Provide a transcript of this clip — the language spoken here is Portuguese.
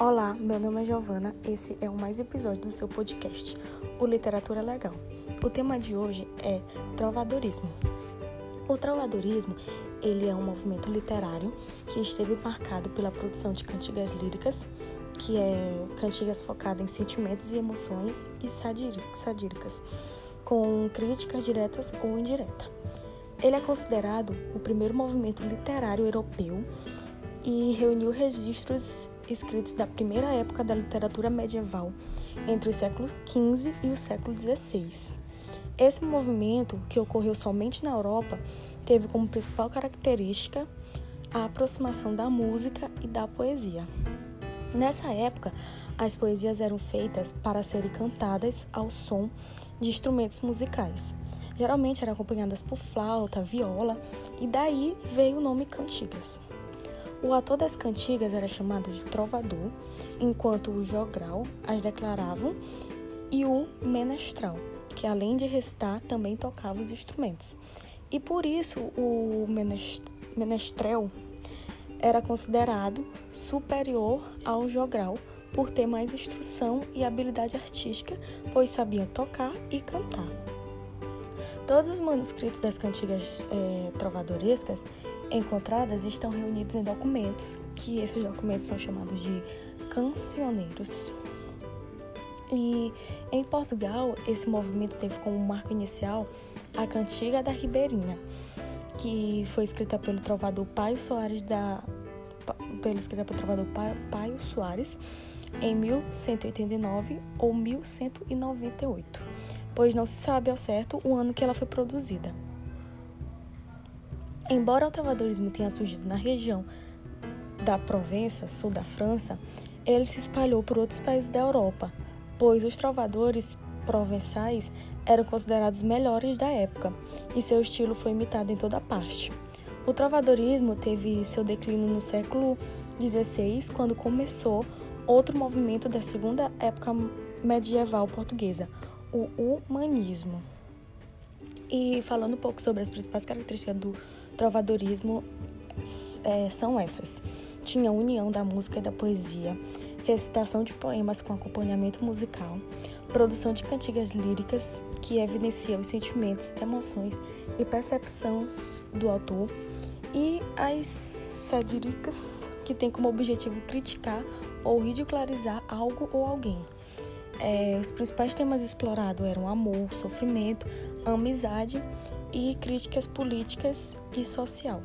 Olá, meu nome é Giovana. Esse é o mais episódio do seu podcast, o Literatura Legal. O tema de hoje é trovadorismo. O trovadorismo, ele é um movimento literário que esteve marcado pela produção de cantigas líricas, que é cantigas focadas em sentimentos e emoções e sadíricas, com críticas diretas ou indiretas. Ele é considerado o primeiro movimento literário europeu e reuniu registros escritos da primeira época da literatura medieval, entre o século XV e o século XVI. Esse movimento, que ocorreu somente na Europa, teve como principal característica a aproximação da música e da poesia. Nessa época, as poesias eram feitas para serem cantadas ao som de instrumentos musicais. Geralmente eram acompanhadas por flauta, viola, e daí veio o nome cantigas. O ator das cantigas era chamado de trovador, enquanto o jogral as declaravam, e o menestral, que além de restar também tocava os instrumentos. E por isso o menestrel era considerado superior ao jogral por ter mais instrução e habilidade artística, pois sabia tocar e cantar. Todos os manuscritos das cantigas é, trovadorescas encontradas estão reunidos em documentos, que esses documentos são chamados de cancioneiros. E em Portugal, esse movimento teve como marco inicial a Cantiga da Ribeirinha, que foi escrita pelo trovador Paio Soares da pelo escrita pelo trovador Paio Soares em 1189 ou 1198, pois não se sabe ao certo o ano que ela foi produzida. Embora o travadorismo tenha surgido na região da Provença, sul da França, ele se espalhou por outros países da Europa, pois os trovadores provençais eram considerados melhores da época e seu estilo foi imitado em toda parte. O trovadorismo teve seu declínio no século XVI, quando começou outro movimento da segunda época medieval portuguesa, o humanismo. E falando um pouco sobre as principais características do trovadorismo é, são essas: tinha união da música e da poesia, recitação de poemas com acompanhamento musical, produção de cantigas líricas que evidenciam os sentimentos, emoções e percepções do autor, e as satíricas que têm como objetivo criticar ou ridicularizar algo ou alguém. É, os principais temas explorados eram amor, sofrimento, amizade e críticas políticas e social.